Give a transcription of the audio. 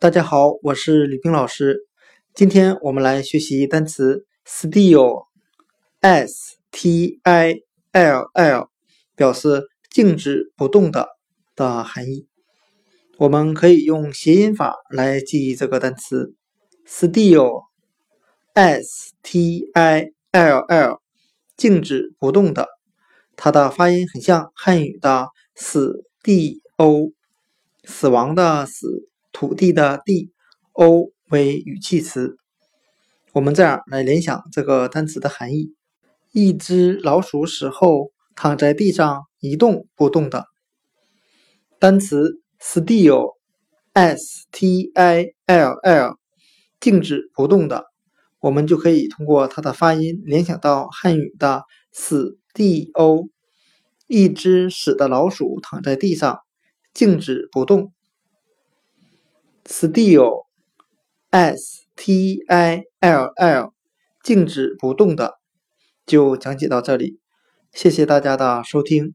大家好，我是李冰老师。今天我们来学习单词 still，s t i l l，表示静止不动的的含义。我们可以用谐音法来记忆这个单词 still，s t i l l，静止不动的。它的发音很像汉语的死地欧，死亡的死。土地的地，o 为语气词。我们这样来联想这个单词的含义：一只老鼠死后躺在地上一动不动的。单词 still，s t i l l，静止不动的，我们就可以通过它的发音联想到汉语的死地 o，一只死的老鼠躺在地上，静止不动。Still，s t i l l，静止不动的，就讲解到这里，谢谢大家的收听。